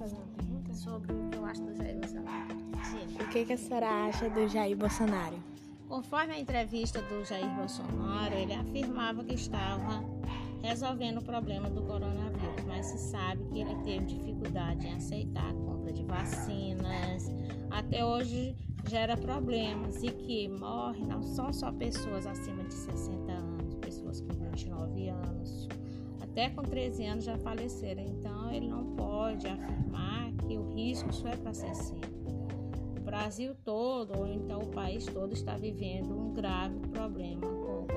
fazer uma pergunta sobre o que eu acho do Jair Bolsonaro. Sim. O que, que a senhora acha do Jair Bolsonaro? Conforme a entrevista do Jair Bolsonaro, ele afirmava que estava resolvendo o problema do coronavírus, mas se sabe que ele teve dificuldade em aceitar a compra de vacinas. Até hoje gera problemas e que morre não são só pessoas acima de 60 anos, pessoas com 29 anos, até com 13 anos já faleceram. Então ele não pode afirmar que o risco só é para 60. O Brasil todo, ou então o país todo, está vivendo um grave problema com.